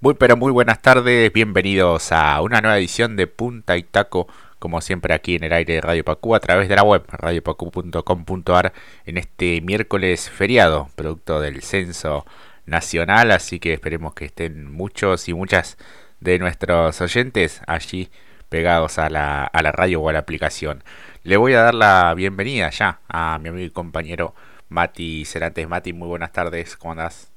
Muy pero muy buenas tardes, bienvenidos a una nueva edición de Punta y Taco, como siempre aquí en el aire de Radio Pacú a través de la web radiopacu.com.ar en este miércoles feriado, producto del censo nacional, así que esperemos que estén muchos y muchas de nuestros oyentes allí pegados a la, a la radio o a la aplicación. Le voy a dar la bienvenida ya a mi amigo y compañero Mati Cerantes. Mati, muy buenas tardes, ¿cómo andás?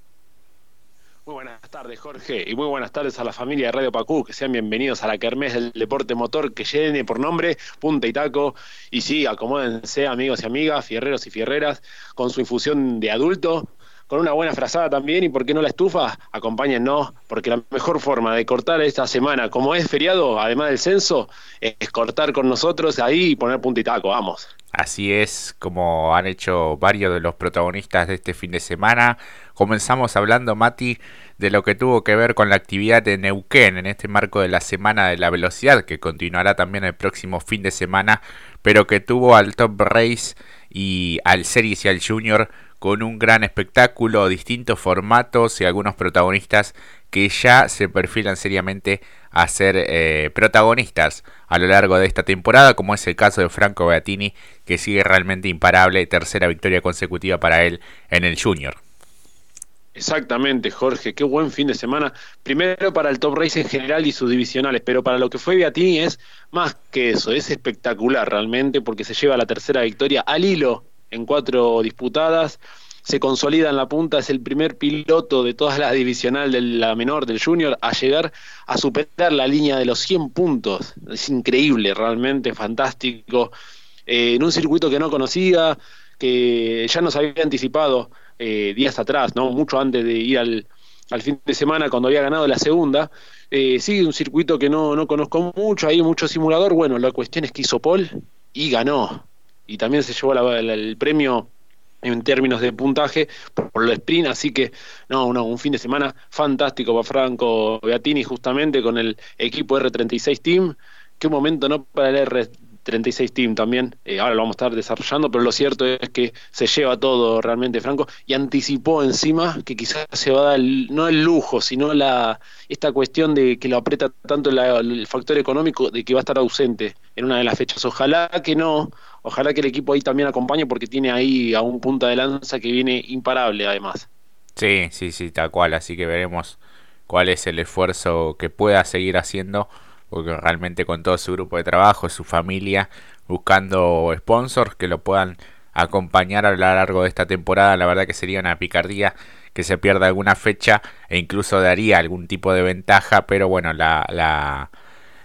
Muy buenas tardes, Jorge, y muy buenas tardes a la familia de Radio Pacú, que sean bienvenidos a la Kermés del Deporte Motor, que llene por nombre Punta y Taco. Y sí, acomódense, amigos y amigas, fierreros y fierreras, con su infusión de adulto, con una buena frazada también, y por qué no la estufa, acompáñennos, porque la mejor forma de cortar esta semana, como es feriado, además del censo, es cortar con nosotros ahí y poner punta y taco, vamos. Así es como han hecho varios de los protagonistas de este fin de semana. Comenzamos hablando, Mati, de lo que tuvo que ver con la actividad de Neuquén en este marco de la Semana de la Velocidad, que continuará también el próximo fin de semana, pero que tuvo al Top Race y al Series y al Junior con un gran espectáculo, distintos formatos y algunos protagonistas que ya se perfilan seriamente a ser eh, protagonistas a lo largo de esta temporada, como es el caso de Franco Beatini, que sigue realmente imparable, tercera victoria consecutiva para él en el Junior. Exactamente, Jorge, qué buen fin de semana. Primero para el Top Race en general y sus divisionales, pero para lo que fue Beatini es más que eso, es espectacular realmente porque se lleva la tercera victoria al hilo en cuatro disputadas se consolida en la punta, es el primer piloto de toda la divisional de la menor, del junior, a llegar a superar la línea de los 100 puntos. Es increíble, realmente fantástico. Eh, en un circuito que no conocía, que ya nos había anticipado eh, días atrás, no mucho antes de ir al, fin de semana cuando había ganado la segunda. Eh, sí, un circuito que no, no conozco mucho, hay mucho simulador. Bueno, la cuestión es que hizo Paul y ganó. Y también se llevó el premio en términos de puntaje por el sprint, así que no, un fin de semana fantástico para Franco Beatini justamente con el equipo R36 Team, qué momento no para el R36 Team también, eh, ahora lo vamos a estar desarrollando, pero lo cierto es que se lleva todo realmente Franco y anticipó encima que quizás se va a dar no el lujo, sino la esta cuestión de que lo aprieta tanto el factor económico de que va a estar ausente en una de las fechas, ojalá que no, ojalá que el equipo ahí también acompañe porque tiene ahí a un punta de lanza que viene imparable además. Sí, sí, sí, tal cual, así que veremos cuál es el esfuerzo que pueda seguir haciendo, porque realmente con todo su grupo de trabajo, su familia, buscando sponsors que lo puedan acompañar a lo largo de esta temporada, la verdad que sería una picardía que se pierda alguna fecha e incluso daría algún tipo de ventaja, pero bueno, la, la,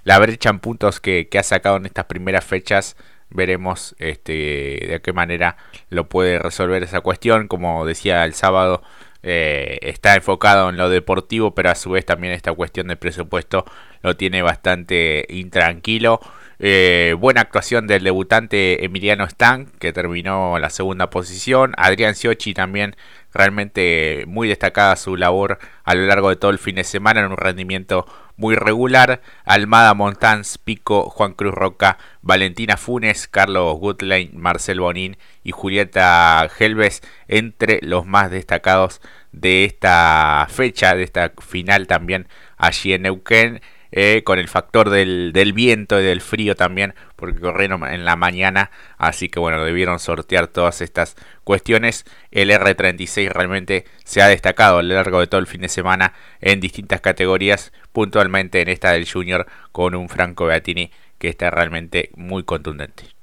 la brecha en puntos que, que ha sacado en estas primeras fechas veremos este, de qué manera lo puede resolver esa cuestión. Como decía el sábado, eh, está enfocado en lo deportivo, pero a su vez también esta cuestión del presupuesto lo tiene bastante intranquilo. Eh, buena actuación del debutante Emiliano Stan, que terminó la segunda posición. Adrián Siochi también realmente muy destacada su labor a lo largo de todo el fin de semana en un rendimiento muy regular. Almada Montans, Pico, Juan Cruz Roca, Valentina Funes, Carlos Gutlein, Marcel Bonín y Julieta Helves entre los más destacados de esta fecha, de esta final también allí en Neuquén. Eh, con el factor del, viento y del frío también, porque corrieron en la mañana, así que bueno, debieron sortear todas estas cuestiones. El R36 realmente se ha destacado a lo largo de todo el fin de semana en distintas categorías, puntualmente en esta del Junior con un Franco Beatini que está realmente muy contundente.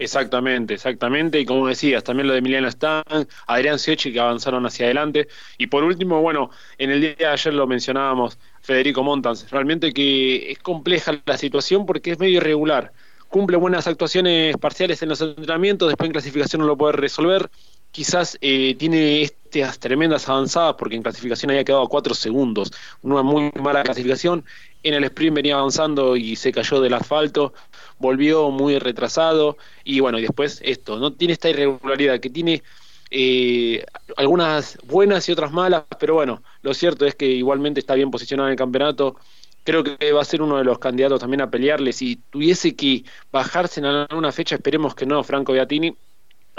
Exactamente, exactamente. Y como decías, también lo de Emiliano Stan, Adrián Siechi que avanzaron hacia adelante. Y por último, bueno, en el día de ayer lo mencionábamos, Federico Montans. Realmente que es compleja la situación porque es medio irregular. Cumple buenas actuaciones parciales en los entrenamientos, después en clasificación no lo puede resolver. Quizás eh, tiene estas tremendas avanzadas porque en clasificación había quedado a cuatro segundos. Una muy mala clasificación. En el sprint venía avanzando y se cayó del asfalto. Volvió muy retrasado. Y bueno, y después esto. No tiene esta irregularidad que tiene eh, algunas buenas y otras malas, pero bueno, lo cierto es que igualmente está bien posicionado en el campeonato. Creo que va a ser uno de los candidatos también a pelearle. Si tuviese que bajarse en alguna fecha, esperemos que no, Franco Beatini.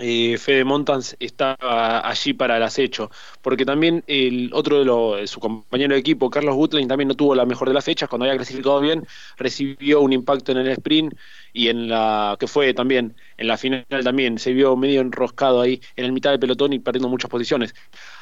Eh, Fede Montans estaba allí para el acecho, porque también el otro de su compañero de equipo, Carlos Gutlein, también no tuvo la mejor de las fechas, cuando había clasificado bien, recibió un impacto en el sprint y en la que fue también en la final también se vio medio enroscado ahí en el mitad del pelotón y perdiendo muchas posiciones.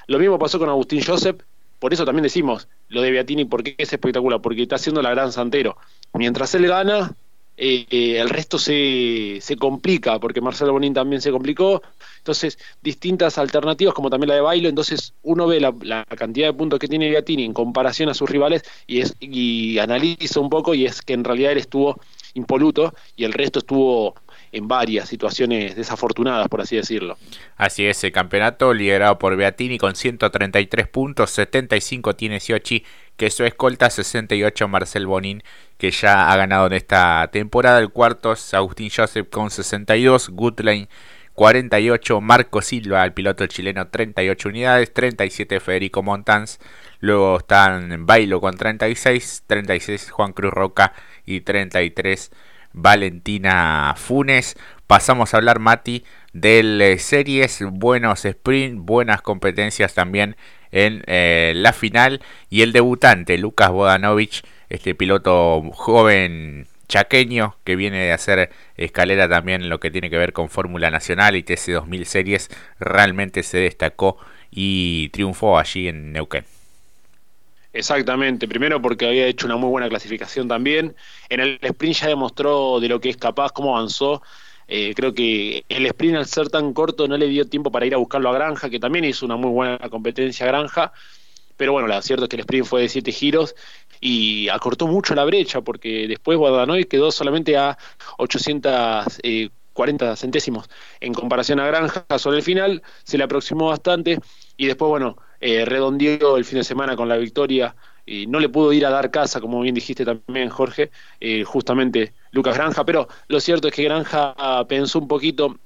Lo mismo pasó con Agustín Joseph, por eso también decimos lo de Beatini, porque es espectacular, porque está haciendo la gran santero. Mientras él gana, eh, el resto se, se complica, porque Marcelo Bonín también se complicó. Entonces, distintas alternativas, como también la de Bailo. Entonces, uno ve la, cantidad de puntos que tiene Beatini en comparación a sus rivales y, es, y analiza un poco, y es que en realidad él estuvo impoluto y el resto estuvo en varias situaciones desafortunadas, por así decirlo. Así es, el campeonato liderado por Beatini con 133 puntos, 75 tiene Siochi, que su escolta 68 Marcel Bonin, que ya ha ganado en esta temporada. El cuarto es Agustín Joseph con 62, Goodline 48, Marco Silva, el piloto chileno 38 unidades, 37 Federico Montans, luego están Bailo con 36, 36 Juan Cruz Roca y 33 Valentina Funes. Pasamos a hablar, Mati, de series, buenos sprint, buenas competencias también en eh, la final. Y el debutante, Lucas Bodanovich, este piloto joven chaqueño que viene de hacer escalera también en lo que tiene que ver con Fórmula Nacional y TC2000 series, realmente se destacó y triunfó allí en Neuquén. Exactamente, primero porque había hecho una muy buena clasificación también. En el sprint ya demostró de lo que es capaz, cómo avanzó. Eh, creo que el sprint al ser tan corto no le dio tiempo para ir a buscarlo a Granja, que también hizo una muy buena competencia Granja. Pero bueno, lo cierto es que el sprint fue de siete giros y acortó mucho la brecha porque después Guadanoy quedó solamente a 840 eh, centésimos en comparación a Granja sobre el final, se le aproximó bastante y después, bueno, eh, redondeó el fin de semana con la victoria y no le pudo ir a dar casa, como bien dijiste también, Jorge, eh, justamente Lucas Granja, pero lo cierto es que Granja pensó un poquito,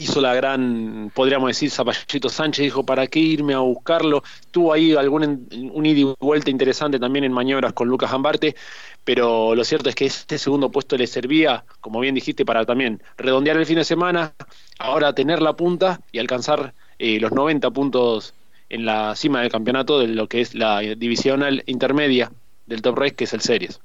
hizo la gran, podríamos decir, Zapallito Sánchez, dijo, ¿para qué irme a buscarlo? Tuvo ahí algún un ida y vuelta interesante también en maniobras con Lucas Ambarte, pero lo cierto es que este segundo puesto le servía, como bien dijiste, para también redondear el fin de semana, ahora tener la punta y alcanzar eh, los 90 puntos en la cima del campeonato de lo que es la divisional intermedia del Top Race, que es el Series.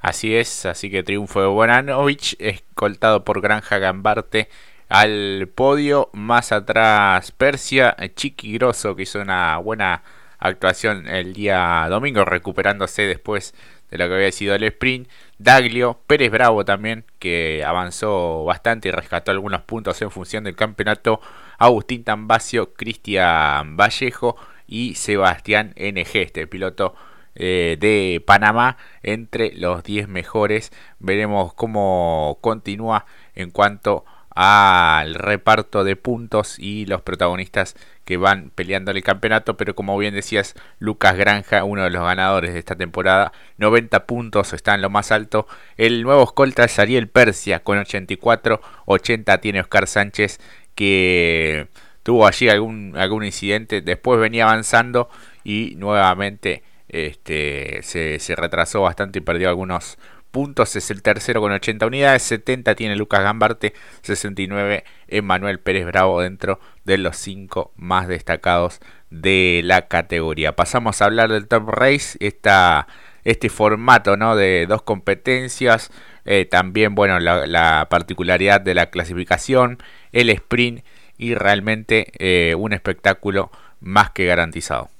Así es, así que triunfo de Bonanovich, escoltado por Granja Gambarte al podio. Más atrás Persia, Chiqui Grosso, que hizo una buena actuación el día domingo, recuperándose después de lo que había sido el sprint. Daglio, Pérez Bravo también, que avanzó bastante y rescató algunos puntos en función del campeonato. Agustín Tambacio, Cristian Vallejo y Sebastián NG, este piloto eh, de Panamá, entre los 10 mejores. Veremos cómo continúa en cuanto al reparto de puntos y los protagonistas que van peleando el campeonato, pero como bien decías, Lucas Granja, uno de los ganadores de esta temporada, 90 puntos, está en lo más alto. El nuevo escolta es Ariel Persia con 84, 80 tiene Oscar Sánchez que tuvo allí algún, algún incidente, después venía avanzando y nuevamente este, se, se retrasó bastante y perdió algunos puntos, es el tercero con 80 unidades, 70 tiene Lucas Gambarte, 69 Emanuel Pérez Bravo dentro de los 5 más destacados de la categoría. Pasamos a hablar del Top Race, esta, este formato ¿no? de dos competencias, eh, también bueno la, particularidad de la clasificación, el sprint y realmente eh, un espectáculo más que garantizado.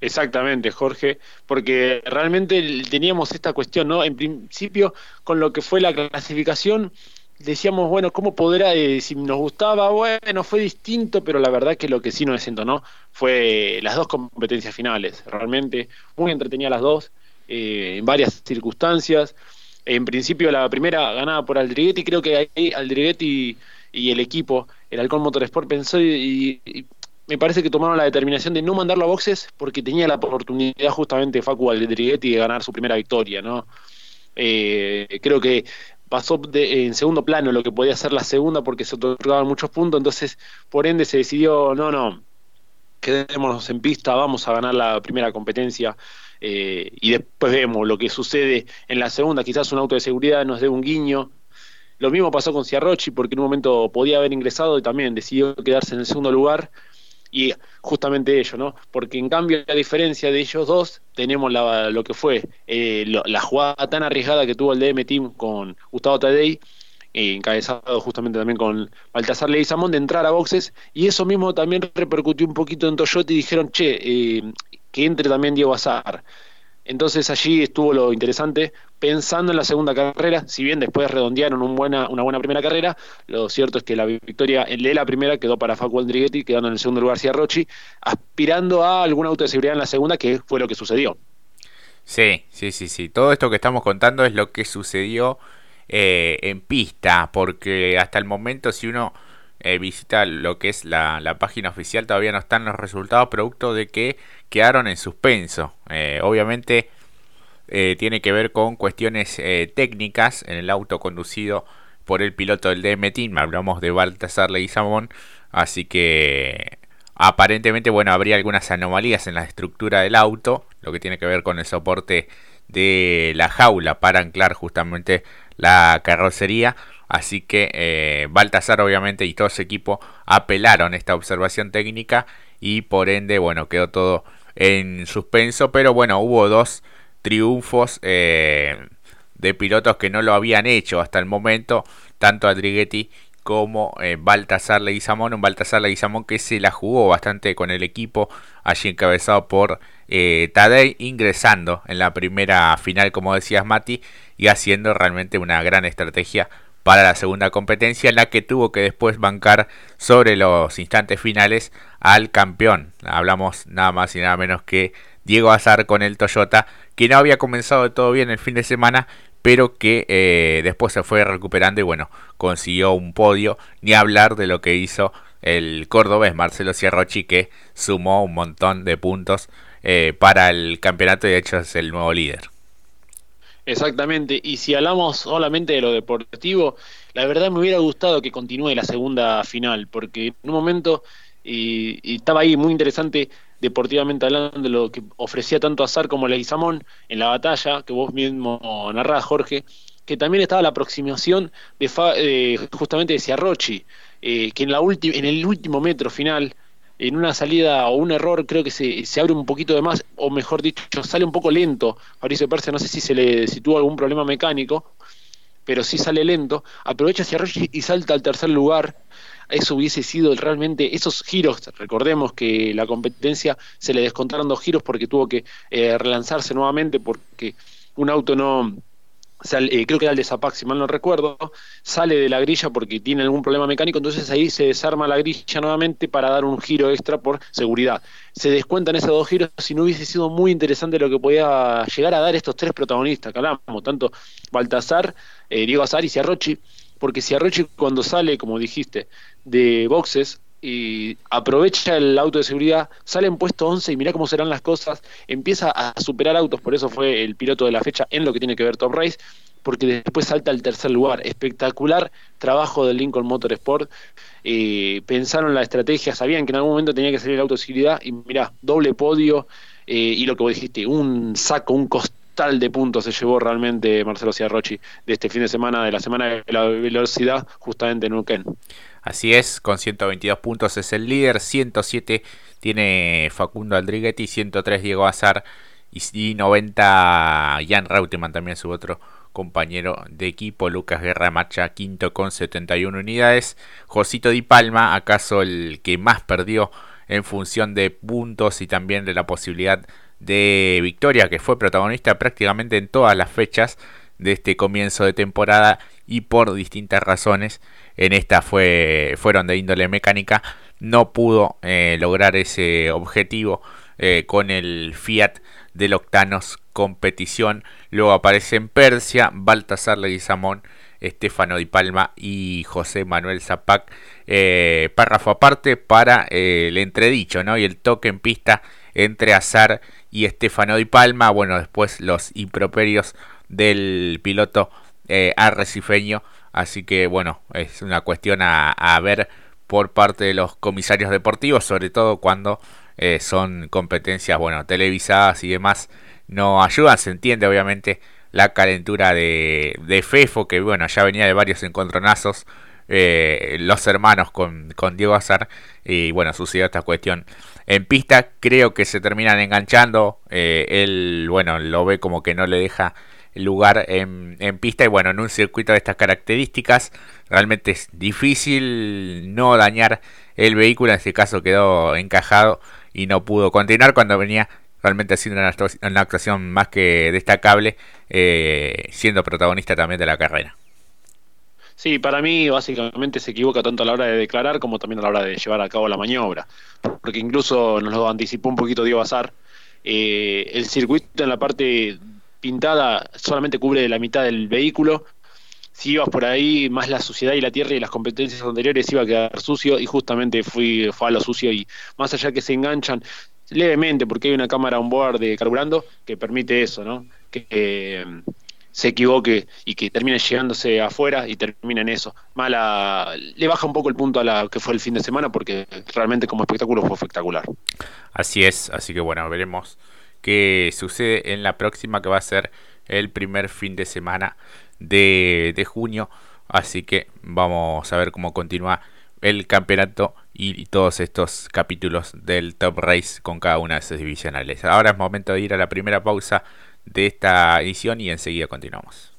Exactamente, Jorge, porque realmente teníamos esta cuestión, ¿no? En principio, con lo que fue la clasificación, decíamos, bueno, ¿cómo podrá, eh, si nos gustaba, bueno, fue distinto, pero la verdad que lo que sí nos no fue las dos competencias finales, realmente muy entretenida las dos, eh, en varias circunstancias. En principio la primera ganada por Aldriguetti, creo que ahí Aldriguetti y, el equipo, el Alcón Motorsport, pensó y, me parece que tomaron la determinación de no mandarlo a boxes porque tenía la oportunidad justamente Facu Aldriguetti de ganar su primera victoria, ¿no? Eh, creo que pasó en segundo plano lo que podía ser la segunda porque se otorgaban muchos puntos, entonces por ende se decidió, no, no, quedémonos en pista, vamos a ganar la primera competencia eh, y después vemos lo que sucede en la segunda, quizás un auto de seguridad nos dé un guiño Lo mismo pasó con Ciarrochi, porque en un momento podía haber ingresado y también decidió quedarse en el segundo lugar. Y justamente ello, ¿no? Porque en cambio, a diferencia de ellos dos, tenemos lo que fue eh, la jugada tan arriesgada que tuvo el DM Team con Gustavo Tadei, eh, encabezado justamente también con Baltasar Leguizamón, de entrar a boxes, y eso mismo también repercutió un poquito en Toyota y dijeron, che, eh, que entre también Diego Azar. Entonces allí estuvo lo interesante, pensando en la segunda carrera, si bien después redondearon buena, una buena primera carrera, lo cierto es que la victoria de la primera quedó para Facu Andrighetti, quedando en el segundo lugar Ciarrochi, aspirando a algún auto de seguridad en la segunda, que fue lo que sucedió. Sí, sí, sí, sí. Todo esto que estamos contando es lo que sucedió eh, en pista, porque hasta el momento si uno eh, visita lo que es la, página oficial todavía no están los resultados producto de que quedaron en suspenso. Eh, obviamente tiene que ver con cuestiones técnicas en el auto conducido por el piloto del DM hablamos de Baltasar Leguizamón, así que aparentemente bueno habría algunas anomalías en la estructura del auto, lo que tiene que ver con el soporte de la jaula para anclar justamente la carrocería. Así que eh, Baltasar obviamente y todo su equipo apelaron esta observación técnica y por ende, bueno, quedó todo en suspenso. Pero bueno, hubo dos triunfos eh, de pilotos que no lo habían hecho hasta el momento, tanto Adrighetti como eh, Baltasar Leguizamón, un Baltasar Leguizamón que se la jugó bastante con el equipo, allí encabezado por eh, Tadei, ingresando en la primera final, como decías Mati, y haciendo realmente una gran estrategia para la segunda competencia, en la que tuvo que después bancar sobre los instantes finales al campeón. Hablamos nada más y nada menos que Diego Azar con el Toyota, que no había comenzado todo bien el fin de semana, pero que eh, después se fue recuperando y bueno, consiguió un podio, ni hablar de lo que hizo el cordobés Marcelo Ciarrochi que sumó un montón de puntos eh, para el campeonato y de hecho es el nuevo líder. Exactamente, y si hablamos solamente de lo deportivo, la verdad me hubiera gustado que continúe la segunda final, porque en un momento y, estaba ahí muy interesante deportivamente hablando de lo que ofrecía tanto Azar como Leguizamón en la batalla que vos mismo narrás, Jorge, que también estaba la aproximación de justamente de Ciarrochi, eh, que en, la en el último metro final, en una salida o un error, creo que se, se, abre un poquito de más, o mejor dicho, sale un poco lento. Fabricio Persia, no sé si se le si tuvo algún problema mecánico, pero sí sale lento. Aprovecha Ciarrochi y salta al tercer lugar eso hubiese sido realmente esos giros, recordemos que la competencia se le descontaron dos giros porque tuvo que eh, relanzarse nuevamente porque un auto no, eh, creo que era el de Zapac, si mal no recuerdo, sale de la grilla porque tiene algún problema mecánico, entonces ahí se desarma la grilla nuevamente para dar un giro extra por seguridad. Se descuentan esos dos giros, si no hubiese sido muy interesante lo que podía llegar a dar estos tres protagonistas que hablamos, tanto Baltasar, eh, Diego Azar y Ciarrochi, porque Ciarrochi cuando sale, como dijiste, de boxes y aprovecha el auto de seguridad, sale en puesto 11 y mira cómo serán las cosas, empieza a superar autos, por eso fue el piloto de la fecha en lo que tiene que ver Top Race, porque después salta al tercer lugar. Espectacular trabajo del Lincoln Motorsport. Eh, pensaron la estrategia, sabían que en algún momento tenía que salir el auto de seguridad y mira doble podio eh, y lo que vos dijiste, un saco, un costado tal de puntos se llevó realmente Marcelo Ciarrochi de este fin de semana, de la semana de la velocidad, justamente en Uruguay. Así es, con 122 puntos es el líder, 107 tiene Facundo Aldriguetti, 103 Diego Azar y 90 Jan Rautemann, también su otro compañero de equipo, Lucas Guerra Macha, quinto con 71 unidades. Josito Di Palma, acaso el que más perdió en función de puntos y también de la posibilidad de Victoria, que fue protagonista prácticamente en todas las fechas de este comienzo de temporada y por distintas razones en esta fue fueron de índole mecánica no pudo eh, lograr ese objetivo eh, con el Fiat del Octanos competición luego aparece en Persia Baltasar Leguizamón Estefano Di Palma y José Manuel Zapac eh, párrafo aparte para el entredicho ¿no? y el toque en pista entre Azar y Estefano Di Palma. Bueno, después los improperios del piloto arrecifeño. Así que bueno, es una cuestión a, ver por parte de los comisarios deportivos, sobre todo cuando eh, son competencias, bueno, televisadas y demás. No ayudan, se entiende obviamente la calentura de, de Fefo, que bueno, ya venía de varios encontronazos. Eh, los hermanos con, Diego Azar y bueno sucedió esta cuestión en pista creo que se terminan enganchando eh, él bueno lo ve como que no le deja lugar en, pista y bueno, en un circuito de estas características. Realmente es difícil no dañar el vehículo, en este caso quedó encajado y no pudo continuar cuando venía realmente haciendo una, actuación más que destacable, eh, siendo protagonista también de la carrera. Sí, para mí básicamente se equivoca tanto a la hora de declarar como también a la hora de llevar a cabo la maniobra, porque incluso nos lo anticipó un poquito Diego Azar, eh, el circuito en la parte pintada solamente cubre la mitad del vehículo. Si ibas por ahí, más la suciedad y la tierra y las competencias anteriores iba a quedar sucio y justamente fui, fue a lo sucio y más allá que se enganchan levemente porque hay una cámara on board de carburando que permite eso, ¿no? Que eh, se equivoque y que termine llegándose afuera y termine en eso. Mala, le baja un poco el punto a la que fue el fin de semana porque realmente como espectáculo fue espectacular. Así es, así que bueno, veremos que sucede en la próxima que va a ser el primer fin de semana de, junio. Así que vamos a ver cómo continúa el campeonato y, todos estos capítulos del Top Race con cada una de sus divisionales. Ahora es momento de ir a la primera pausa de esta edición y enseguida continuamos.